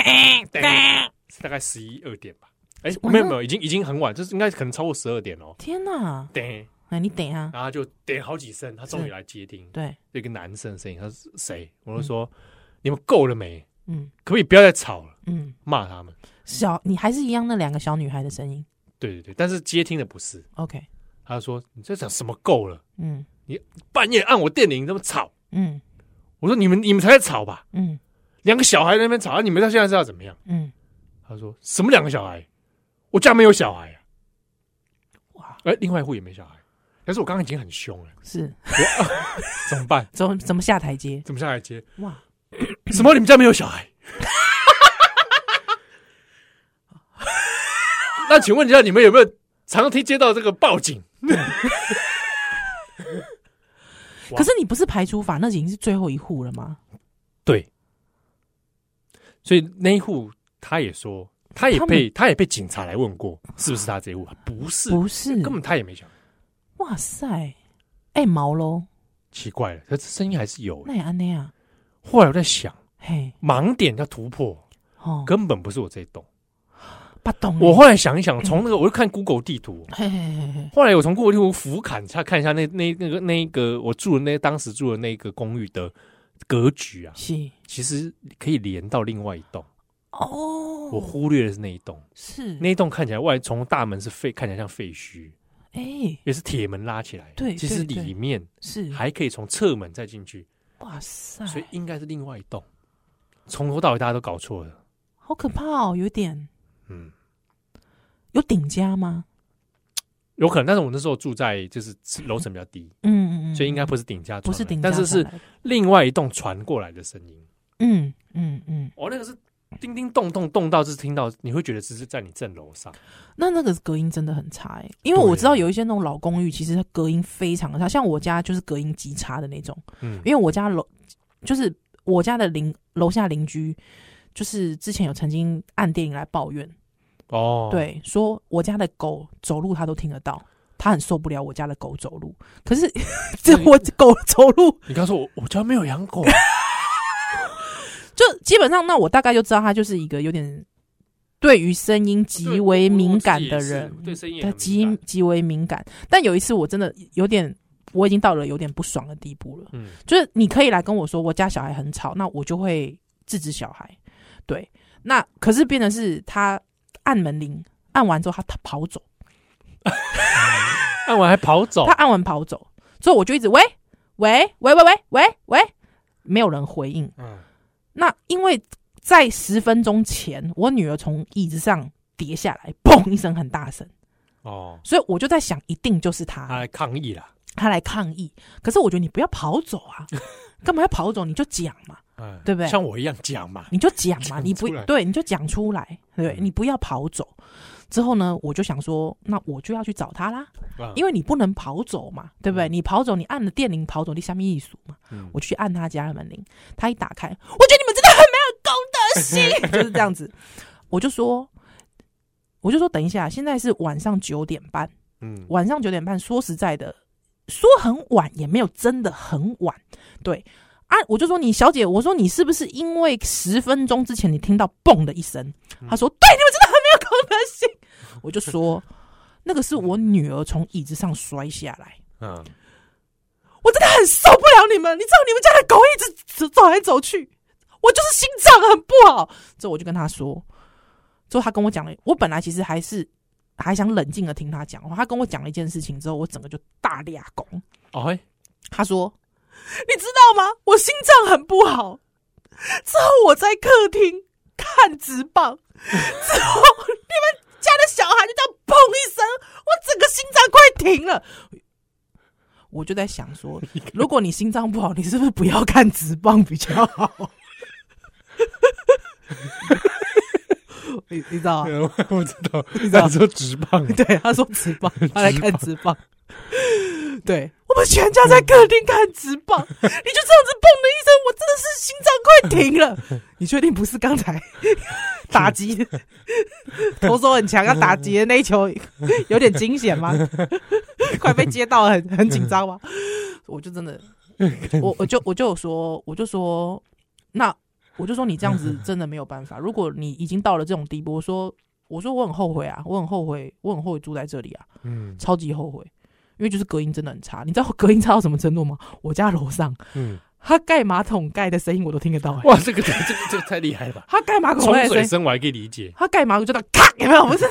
大概十一二点吧。哎，没有没有，已经已经很晚，就是应该可能超过十二点哦。天哪！对，那你等一下。然后就点好几声，他终于来接听。对，一个男生的声音，他是谁？我就说，你们够了没？嗯，可不可以不要再吵了？嗯，骂他们。小，你还是一样那两个小女孩的声音。对对对，但是接听的不是。OK，他说：“你在讲什么？够了。”嗯，你半夜按我电铃，这么吵。嗯，我说：“你们你们才在吵吧？”嗯，两个小孩在那边吵，你们到现在是要怎么样？嗯，他说：“什么两个小孩？我家没有小孩啊！”哇，哎，另外一户也没小孩，但是我刚刚已经很凶了。是，[laughs] 怎么办？[laughs] 怎么怎么下台阶？怎么下台阶？哇！[coughs] 什么？你们家没有小孩？[laughs] 那请问一下，你们有没有常听接到这个报警？可是你不是排除法，那已经是最后一户了吗？对。所以那一户他也说，他也被他，他也被警察来问过，是不是他这一户？不是，不是，根本他也没讲。哇塞，哎、欸，毛喽！奇怪了，可是声音还是有。那也安那样。后来我在想，嘿，盲点要突破，哦，根本不是我这一栋，不懂。我后来想一想，[coughs] 从那个我就看 Google 地图，嘿嘿嘿。后来我从 Google 地图俯瞰，下看一下那那那个那个我住的那当时住的那个公寓的格局啊，是，其实可以连到另外一栋。哦，我忽略的是那一栋，是那一栋看起来外从大门是废，看起来像废墟，哎，也是铁门拉起来，对，其实里面是。还可以从侧门再进去。哇塞！所以应该是另外一栋，从头到尾大家都搞错了，好可怕哦，有点，嗯，有顶家吗？有可能，但是我那时候住在就是楼层比较低，嗯嗯嗯，所以应该不是顶加，不是顶加，但是是另外一栋传过来的声音，嗯嗯嗯，哦，那个是。叮叮咚咚咚到，是听到你会觉得只是在你正楼上。那那个隔音真的很差哎，因为我知道有一些那种老公寓，其实它隔音非常的差，像我家就是隔音极差的那种。嗯，因为我家楼就是我家的邻楼下邻居，就是之前有曾经按电铃来抱怨哦，对，说我家的狗走路他都听得到他很受不了我家的狗走路。可是这我狗走路，你刚说我我家没有养狗，就基本上那我大概就知道他就是一个有点对于声音极为敏感的人，对声音他极极为敏感。但有一次我真的有点。我已经到了有点不爽的地步了，嗯，就是你可以来跟我说我家小孩很吵，那我就会制止小孩。对，那可是变成是他按门铃，按完之后他他跑走，[laughs] 按完还跑走，他按完跑走，所以我就一直喂喂喂喂喂喂喂，没有人回应。嗯，那因为在十分钟前，我女儿从椅子上跌下来，砰一声很大声，哦，所以我就在想，一定就是他，他来抗议了。他来抗议，可是我觉得你不要跑走啊，[laughs] 干嘛要跑走？你就讲嘛，嗯、对不对？像我一样讲嘛，你就讲嘛，你不对，你就讲出来，对，你不要跑走。之后呢，我就想说，那我就要去找他啦，嗯、因为你不能跑走嘛，对不对？你跑走，你按了电铃跑走，你下面一数嘛，嗯、我去按他家的门铃，他一打开，我觉得你们真的很没有公德心，[laughs] 就是这样子。我就说，我就说，等一下，现在是晚上九点半，嗯，晚上九点半，说实在的。说很晚也没有真的很晚，对。啊，我就说你小姐，我说你是不是因为十分钟之前你听到嘣的一声？他说对，你们真的很没有公德心。[laughs] 我就说那个是我女儿从椅子上摔下来，嗯，我真的很受不了你们，你知道你们家的狗一直走来走去，我就是心脏很不好。之后我就跟他说，之后他跟我讲了，我本来其实还是。还想冷静的听他讲话，他跟我讲了一件事情之后，我整个就大裂拱。哦嘿，他说：“你知道吗？我心脏很不好。之后我在客厅看直棒，[laughs] 之后你们家的小孩就这样砰一声，我整个心脏快停了。我就在想说，[laughs] 如果你心脏不好，你是不是不要看直棒比较好？” [laughs] 你你知道啊？我知道，你知道说直棒，对，他说直棒，他来看直棒。对，我们全家在客厅看直棒，[laughs] 你就这样子砰的一声，我真的是心脏快停了。[laughs] 你确定不是刚才 [laughs] 打击投手很强要打击的那一球有点惊险吗？快被接到了，很很紧张吗？我就真的，我我就我就说，我就说那。我就说你这样子真的没有办法。如果你已经到了这种地步，我说我说我很后悔啊，我很后悔，我很后悔住在这里啊，嗯，超级后悔，因为就是隔音真的很差。你知道隔音差到什么程度吗？我家楼上，嗯，他盖马桶盖的声音我都听得到。哇，这个这个这个太厉害了吧？他盖马桶冲水声我还可以理解，他盖马桶就到咔，有没有？不是，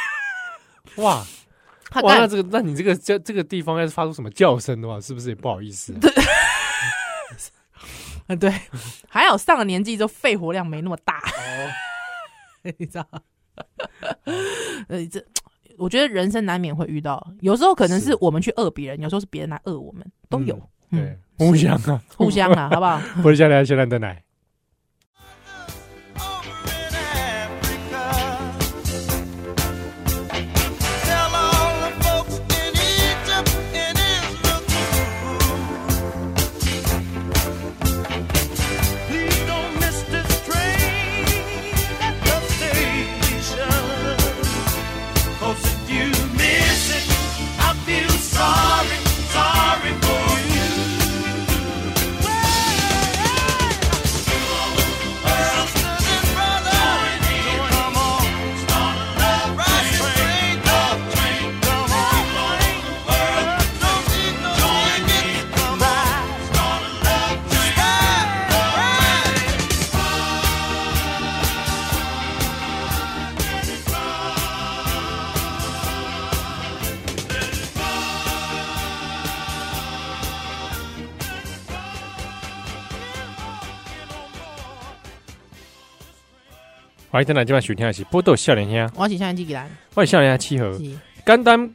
[laughs] 哇，哇，那这个那你这个这这个地方要是发出什么叫声的话，是不是也不好意思？嗯，[laughs] 对，还好上了年纪之后肺活量没那么大，哦、[laughs] 你知道？呃，这我觉得人生难免会遇到，有时候可能是我们去饿别人，有时候是别人来饿我们，都有，嗯，对，互相啊，互相啊，好不好？我下来，先来的奶。欢迎回来，今晚收听的是《波多少年兄》，我是少年机器人，欢迎少年七号。简单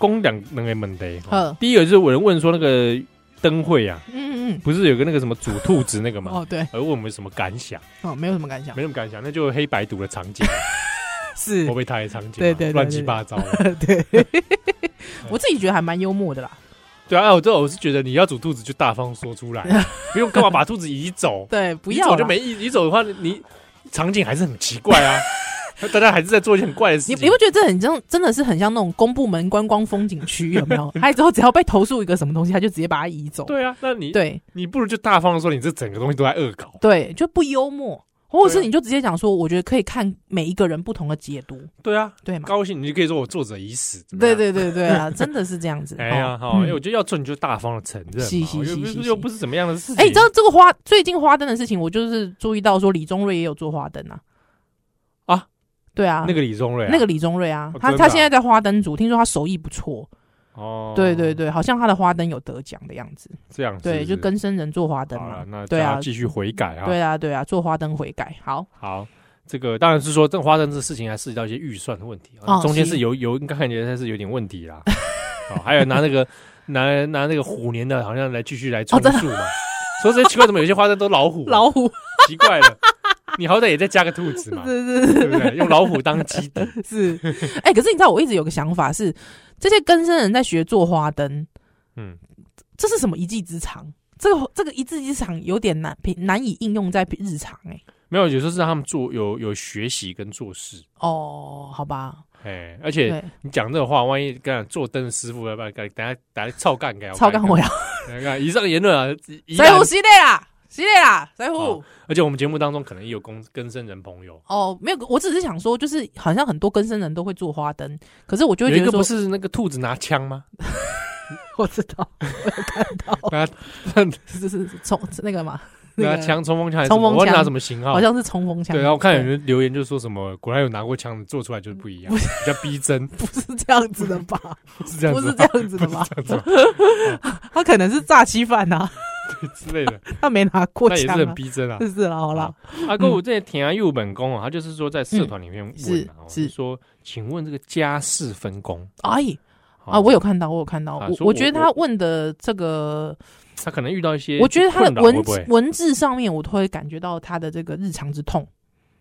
讲两两个问题。好，第一个就是有人问说那个灯会啊，嗯嗯，不是有个那个什么煮兔子那个吗？[laughs] 哦，对。而问我们什么感想？哦，没有什么感想，没什么感想，那就黑白读的场景，[laughs] 是我被他的场景，对对，乱七八糟。[laughs] 对，我自己觉得还蛮幽默的啦。对啊，我这我是觉得你要煮兔子就大方说出来，不用干嘛把兔子移走。对，不要走就没移，移走的话你。场景还是很奇怪啊，[laughs] 大家还是在做一件很怪的事情。你你不觉得这很像，真的是很像那种公部门观光风景区有没有？他之后只要被投诉一个什么东西，他就直接把它移走。对啊，那你对，你不如就大方的说，你这整个东西都在恶搞，对，就不幽默。或者是你就直接讲说，我觉得可以看每一个人不同的解读。对啊，对嘛？高兴你就可以说我作者已死。对对对对啊，[laughs] 真的是这样子。哎呀，好，我觉得要做你就大方的承认，又不是又不是怎么样的事情。哎，你知道这个花最近花灯的事情，我就是注意到说李宗瑞也有做花灯啊。啊，对啊，那个李宗瑞，那个李宗瑞啊，他他现在在花灯组，听说他手艺不错。哦，对对对，好像他的花灯有得奖的样子，这样子，对，就跟生人做花灯嘛，那对啊，继续悔改啊，对啊对啊，做花灯悔改，好，好，这个当然是说这花灯这事情还涉及到一些预算的问题啊，中间是有有应该看起来是有点问题啦，哦，还有拿那个 [laughs] 拿拿那个虎年的，好像来继续来充数嘛，说这些奇怪，怎么有些花灯都老虎老虎，奇怪了，[laughs] 你好歹也再加个兔子嘛，[laughs] 是是是，对不对？用老虎当基底 [laughs] 是，哎，可是你知道我一直有个想法是。这些更生人在学做花灯，嗯，这是什么一技之长？这个这个一技之长有点难难以应用在日常哎、欸。没有，有时候是让他们做有有学习跟做事哦，好吧。哎，而且你讲这个话，万一跟做灯的师傅要不要等下等下操干给操干我呀？看以上言论啊，在乎系列啦，系列啦，在乎。而且我们节目当中可能也有公更生人朋友哦，没有，我只是想说，就是好像很多更生人都会做花灯，可是我就会觉得说，不是那个兔子拿枪吗？[laughs] 我知道，我有看到，是是冲那个嘛，拿枪冲锋枪还是冲锋枪？拿什么型号？好像是冲锋枪。对，然后我看有人留言就说什么，果然有拿过枪的做出来就是不一样，比较逼真，不是这样子的吧？不是这样，不是这样子的吧？他可能是诈欺犯呐。之类的，[laughs] 他没拿过，那也是很逼真啊。是啦，好了。阿哥，我这田啊，右本宫啊，他就是说在社团里面问，是说，请问这个家事分工？哎，啊，我有看到，我有看到。我我觉得他问的这个，他可能遇到一些，我觉得他的文文字上面，我都会感觉到他的这个日常之痛。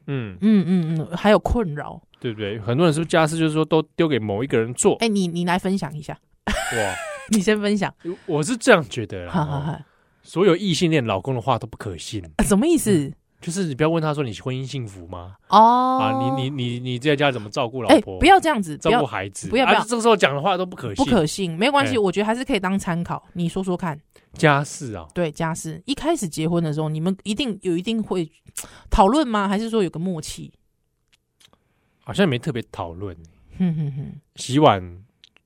嗯嗯嗯嗯，还有困扰，对不对？很多人是不是家事就是说都丢给某一个人做？哎，你你来分享一下。哇，[laughs] 你先分享。我是这样觉得。好好好。所有异性恋老公的话都不可信，什么意思？就是你不要问他说，你婚姻幸福吗？哦，啊，你你你你在家怎么照顾老婆？不要这样子，照顾孩子，不要不要，这个时候讲的话都不可信，不可信，没关系，我觉得还是可以当参考。你说说看，家事啊，对家事，一开始结婚的时候，你们一定有一定会 [tsk] 讨论吗？还是说有个默契？好像没特别讨论。哼哼哼，洗碗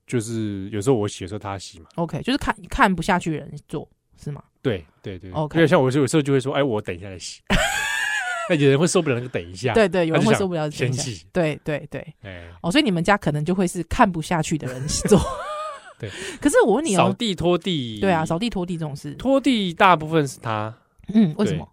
就是有时候我洗的时候他洗嘛。OK，就是看看不下去的人做是吗？对对对，OK。因为像我有时候就会说，哎，我等一下再洗。[laughs] 那有人会受不了那个等一下，对对，有人会受不了先洗。对对对，哎，哦，所以你们家可能就会是看不下去的人 [laughs] 做。对，可是我问你哦，扫地拖地，对啊，扫地拖地这种事，拖地大部分是他。嗯，为什么？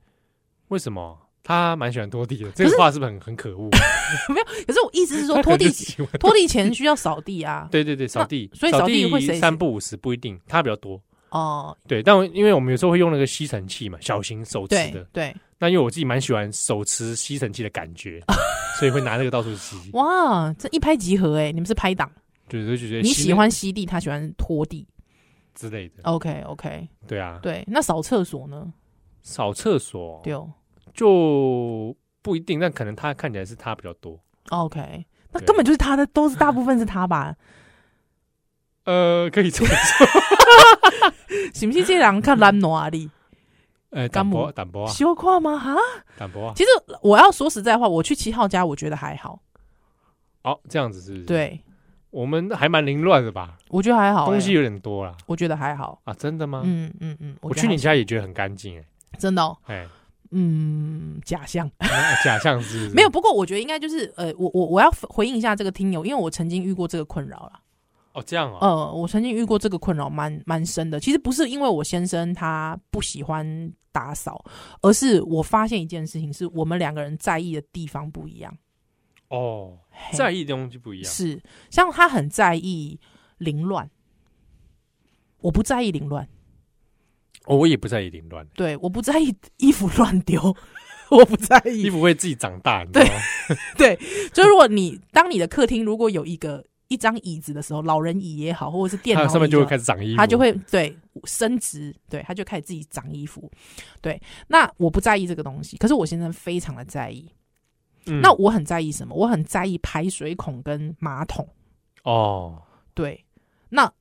为什么？他蛮喜欢拖地的。这个话是不是很很可恶？[laughs] 没有，可是我意思是说，拖地拖地前需要扫地啊。对对对，扫地，所以扫地会三不五十不一定，他比较多。哦，对，但因为我们有时候会用那个吸尘器嘛，小型手持的，对。那因为我自己蛮喜欢手持吸尘器的感觉，[laughs] 所以会拿那个到处吸。哇，这一拍即合哎！你们是拍档，对，就觉得你喜欢吸地，他喜欢拖地之类的。OK OK，对啊，对。那扫厕所呢？扫厕所，对，就不一定，但可能他看起来是他比较多。OK，那根本就是他的，都是大部分是他吧？呃，可以这么说。[laughs] 是不是这人看懒惰哩？哎，淡薄淡薄啊，羞夸吗？哈，淡薄啊。其实我要说实在话，我去七号家，我觉得还好。哦，这样子是不是？对，我们还蛮凌乱的吧？我觉得还好，东西有点多啦。我觉得还好啊，真的吗？嗯嗯嗯，我去你家也觉得很干净，哎，真的。哎，嗯，假象，[laughs] 假象是没有。不过我觉得应该就是，呃，我我我要回应一下这个听友，因为我曾经遇过这个困扰了。哦，这样啊。呃，我曾经遇过这个困扰，蛮蛮深的。其实不是因为我先生他不喜欢打扫，而是我发现一件事情，是我们两个人在意的地方不一样。哦，在意的东西不一样。是，像他很在意凌乱，我不在意凌乱。哦，我也不在意凌乱。对，我不在意衣服乱丢，我不在意衣服会自己长大。对，[laughs] 对，就如果你当你的客厅如果有一个。一张椅子的时候，老人椅也好，或者是电脑，上面就会开始长衣服，他就会对升值，对，他就开始自己长衣服。对，那我不在意这个东西，可是我先生非常的在意。嗯、那我很在意什么？我很在意排水孔跟马桶。哦，对，那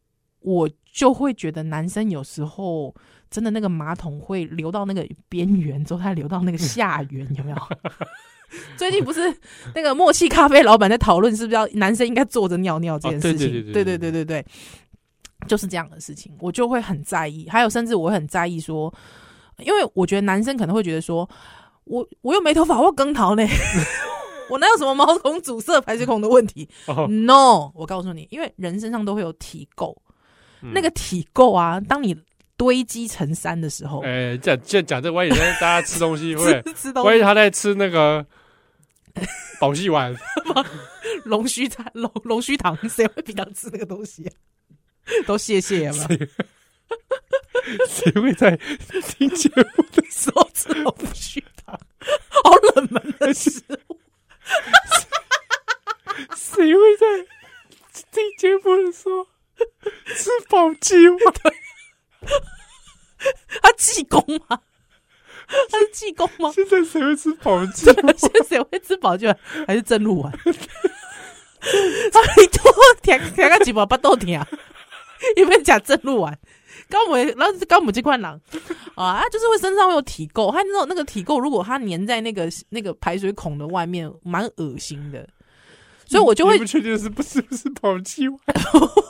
我就会觉得男生有时候真的那个马桶会流到那个边缘，之后它流到那个下缘，有没有？[laughs] [laughs] 最近不是那个默契咖啡老板在讨论，是不是要男生应该坐着尿尿这件事情？对对对对对对，就是这样的事情，我就会很在意。还有，甚至我会很在意说，因为我觉得男生可能会觉得说，我我又没头发，我更桃呢，[laughs] 我哪有什么毛孔阻塞、排水孔的问题？No，我告诉你，因为人身上都会有体垢，那个体垢啊，当你。堆积成山的时候，哎、欸，讲讲讲这，万一大家吃东西，[laughs] 会万一他在吃那个保济丸、龙须茶、龙龙须糖，谁会平常吃那个东西、啊？都谢谢了吗？[laughs] [laughs] 谁会在听节目的时候吃龙须糖？好冷门的食物。谁会在听节目的时候吃保济丸？他济公吗？[laughs] 他是济公吗？现在谁会吃保济？[laughs] 现在谁会吃保济丸？还是正露丸？你多舔舔个几毛巴豆舔啊？有没有讲正露丸？刚母然后刚我们这块狼啊，他就是会身上会有体垢，他那种那个体垢，如果他粘在那个那个排水孔的外面，蛮恶心的。所以我就会不确定是不是不是保济丸，[laughs] 不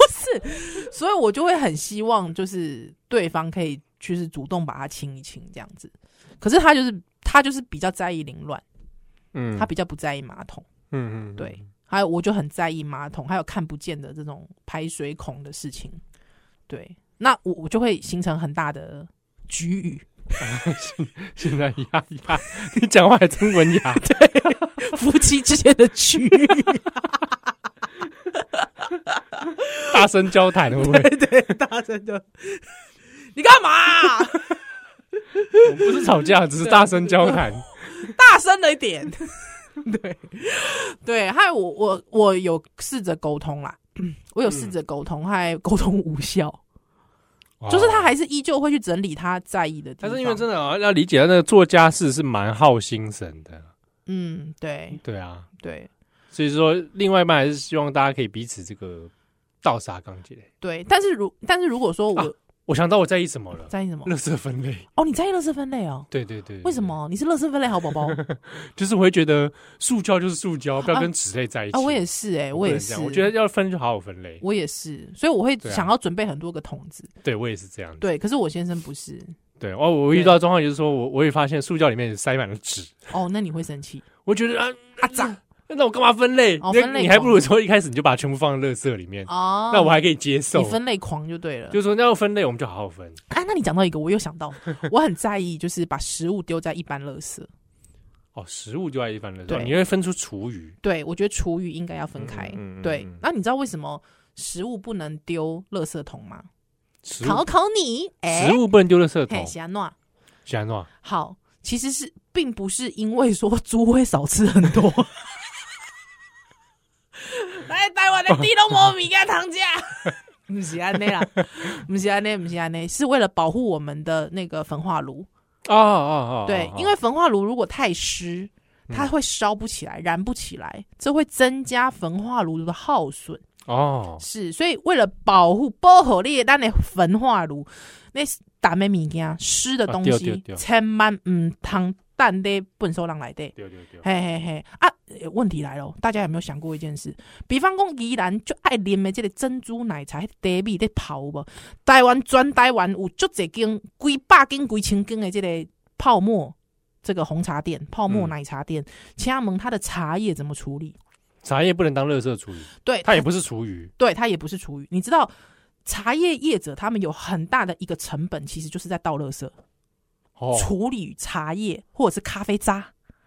是，所以我就会很希望就是对方可以就是主动把它清一清这样子。可是他就是他就是比较在意凌乱，嗯，他比较不在意马桶，嗯嗯，对。还有我就很在意马桶，还有看不见的这种排水孔的事情，对。那我我就会形成很大的局域。现 [laughs] 现在压压，你讲话还真文雅。[laughs] 对，夫妻之间的局域，大声交谈会不会？对对，大声交。[laughs] 你干嘛？[laughs] 我不是吵架，只是大声交谈，大声了一点。[laughs] 对对，还有我我我有试着沟通啦，[coughs] 我有试着沟通，还沟通无效。就是他还是依旧会去整理他在意的地方，但是因为真的要理解，那个做家事是蛮耗心神的。嗯，对，对啊，对，所以说另外一半还是希望大家可以彼此这个倒洒钢结。对，但是如但是如果说我。啊我想到我在意什么了？在意什么？垃圾分类。哦，你在意垃圾分类哦？对对对。为什么？你是垃圾分类好宝宝？[laughs] 就是我会觉得塑胶就是塑胶，不要跟纸类在一起。啊，我也是哎，我也是。我觉得要分就好好分类。我也是，所以我会想要准备很多个桶子。对，我也是这样。对，可是我先生不是。对哦，我遇到状况就是说我我也发现塑胶里面塞满了纸。哦，那你会生气？我觉得啊啊脏。那我干嘛分类？哦、分类你还不如说一开始你就把它全部放在垃圾里面哦。那我还可以接受。你分类狂就对了。就是说那要分类，我们就好好分。哎、啊，那你讲到一个，我又想到，我很在意，就是把食物丢在一般垃圾。哦，食物丢在一般垃圾，对，你会分出厨余。对，我觉得厨余应该要分开。嗯嗯嗯、对，那你知道为什么食物不能丢垃圾桶吗？考考你，食物不能丢垃圾桶。喜安诺，喜安诺。好，其实是并不是因为说 [laughs] 猪会少吃很多。来台湾的地都无物件通吃，[laughs] 不是安尼啦，[laughs] 不是安尼，不是安尼，是为了保护我们的那个焚化炉。哦哦哦，对，因为焚化炉如果太湿，它会烧不起来，燃不起来，这会增加焚化炉的耗损。哦，是，所以为了保护保护你的那焚化炉，那打咩物件湿的东西，千万唔通。蛋的笨手人来的，对对对，嘿嘿嘿啊！问题来了，大家有没有想过一件事？比方讲，宜兰就爱啉的这个珍珠奶茶，茶米在泡无？台湾全台湾有足侪间，几百间、几千间的这个泡沫，这个红茶店、泡沫奶茶店，请问它的茶叶怎么处理？茶叶不能当垃圾处理，对，它也不是厨余，对，它也不是厨余。你知道，茶叶业者他们有很大的一个成本，其实就是在倒垃圾。处理茶叶或者是咖啡渣，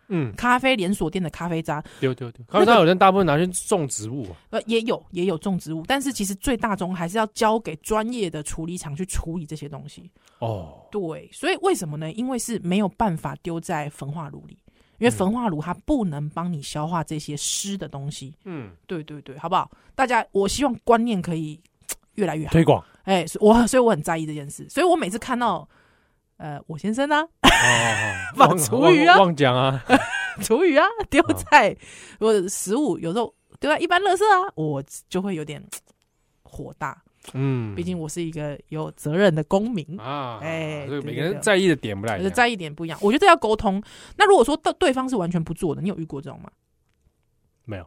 嗯，咖啡连锁店的咖啡渣，丢丢丢。咖啡渣有人大部分拿去种植物，呃，也有也有种植物，但是其实最大宗还是要交给专业的处理厂去处理这些东西。哦，对，所以为什么呢？因为是没有办法丢在焚化炉里，因为焚化炉它不能帮你消化这些湿的东西。嗯，对对对，好不好？大家，我希望观念可以越来越好，推广。哎，我所以我很在意这件事，所以我每次看到。呃，我先生呢？[laughs] 把厨余啊，忘讲啊，[laughs] 厨余啊，[laughs] 丢在我的食物，有时候丢在一般垃圾啊，我就会有点火大。嗯，毕竟我是一个有责任的公民啊。哎，所以每个人在意的点不太一样，在意点不一样。我觉得要沟通。那如果说对对方是完全不做的，你有遇过这种吗？没有，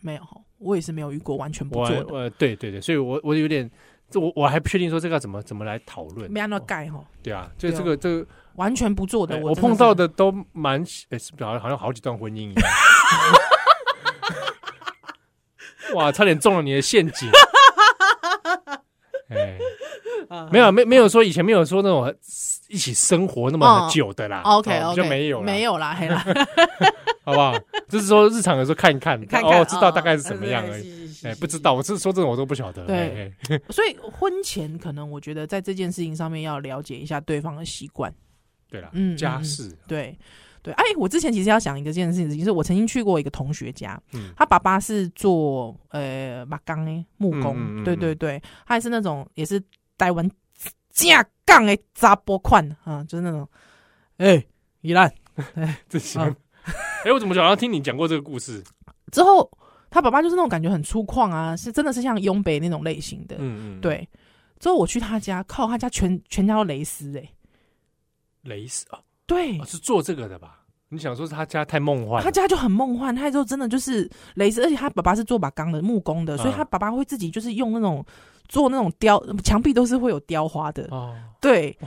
没有。我也是没有遇过完全不做的。呃，对对对，所以我我有点，这我我还不确定说这个怎么怎么来讨论。没按照盖哈。对啊，就这个这个完全不做的，我碰到的都蛮，哎，好像好像好几段婚姻一样。[laughs] 哇，差点中了你的陷阱。哎，[laughs] 没有没没有说以前没有说那种一起生活那么久的啦。OK OK，就没有没有啦，黑啦，[laughs] 好不好？就是说日常的时候看一看，哦，知道大概是什么样而已。哎，不知道，我是说这种我都不晓得。对，[laughs] [laughs] 所以婚前可能我觉得在这件事情上面要了解一下对方的习惯。对了，嗯，家事，对。对，哎，我之前其实要想一件事情，就是我曾经去过一个同学家，嗯、他爸爸是做呃马钢诶木工，对对对，他还是那种也是台湾架杠诶扎波款啊，就是那种，哎，宜兰，[laughs] 哎，这行，哎，我怎么好像听你讲过这个故事？之后他爸爸就是那种感觉很粗犷啊，是真的是像雍北那种类型的，嗯嗯，对。之后我去他家，靠他家全全家都蕾丝哎，蕾丝啊。对、哦，是做这个的吧？你想说是他家太梦幻？他家就很梦幻，他就真的就是蕾丝，而且他爸爸是做把钢的木工的，嗯、所以他爸爸会自己就是用那种做那种雕，墙壁都是会有雕花的。哦，对，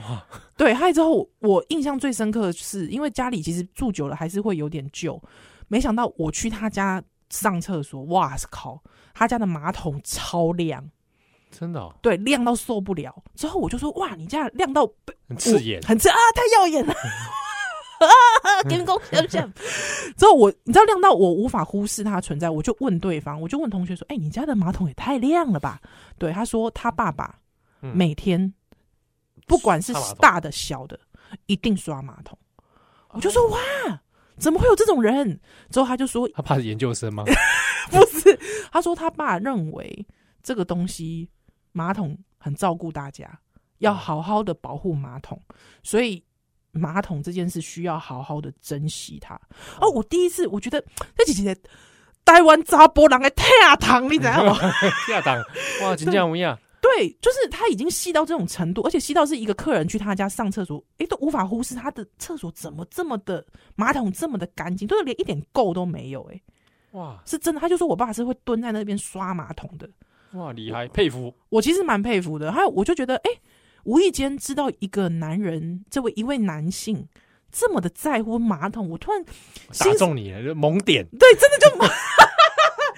对。还有之后，我印象最深刻的是，因为家里其实住久了还是会有点旧，没想到我去他家上厕所，哇靠，他家的马桶超亮，真的、哦，对，亮到受不了。之后我就说，哇，你家亮到很刺眼，很刺啊，太耀眼了。[laughs] 啊！跟工像不像？之后我，你知道亮到我无法忽视它存在，我就问对方，我就问同学说：“哎、欸，你家的马桶也太亮了吧？”对，他说他爸爸每天不管是大的小的，一定刷马桶。我就说：“哇，怎么会有这种人？”之后他就说：“他怕是研究生吗？” [laughs] 不是，他说他爸认为这个东西马桶很照顾大家，要好好的保护马桶，所以。马桶这件事需要好好的珍惜它。哦，我第一次我觉得这姐姐台湾查波人的天堂，你知道吗？[laughs] 天堂哇，真这样样。对，就是他已经细到这种程度，而且细到是一个客人去他家上厕所，哎，都无法忽视他的厕所怎么这么的马桶这么的干净，都是连一点垢都没有。哎，哇，是真的。他就说我爸是会蹲在那边刷马桶的。哇，厉害，佩服。我，其实蛮佩服的。还有，我就觉得，哎。无意间知道一个男人，这位一位男性这么的在乎马桶，我突然打中你了，就萌点，对，真的就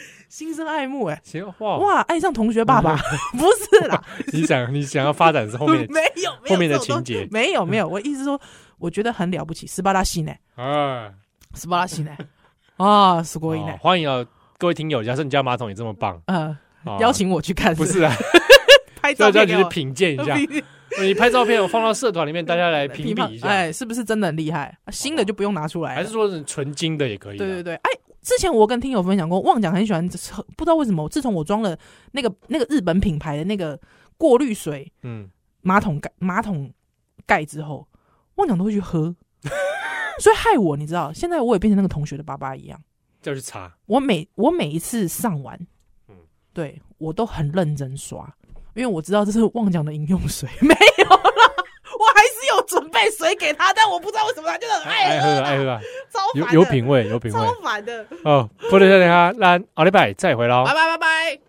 [laughs] 心生爱慕，哎，行哇哇，爱上同学爸爸，[laughs] 不是啦，[laughs] 你想你想要发展是后面没有后面的情节，没有没有，我意思说，我觉得很了不起，斯巴达西呢，啊，斯巴达西呢，啊，すごい呢，欢迎啊各位听友，假设你家马桶也这么棒，嗯，邀请我去看，不是啊，拍照要去品鉴一下。你拍照片，我放到社团里面，大家来评比一下，哎，是不是真的很厉害？新的就不用拿出来，还是说是纯金的也可以？对对对，哎， 之前我跟听友分享过，旺讲很喜欢，不知道为什么，自从我装了那个那个日本品牌的那个过滤水，嗯，马桶盖马桶盖之后，旺讲都会去喝，[laughs] 所以害我，你知道，现在我也变成那个同学的爸爸一样，就要去擦。我每我每一次上完，嗯，对我都很认真刷。因为我知道这是旺讲的饮用水，[laughs] 没有有准备水给他，但我不知道为什么他就很爱喝，爱喝，超有有品味，有品味，超烦的。哦，不能再等下，那奥利拜再回喽，拜拜拜拜。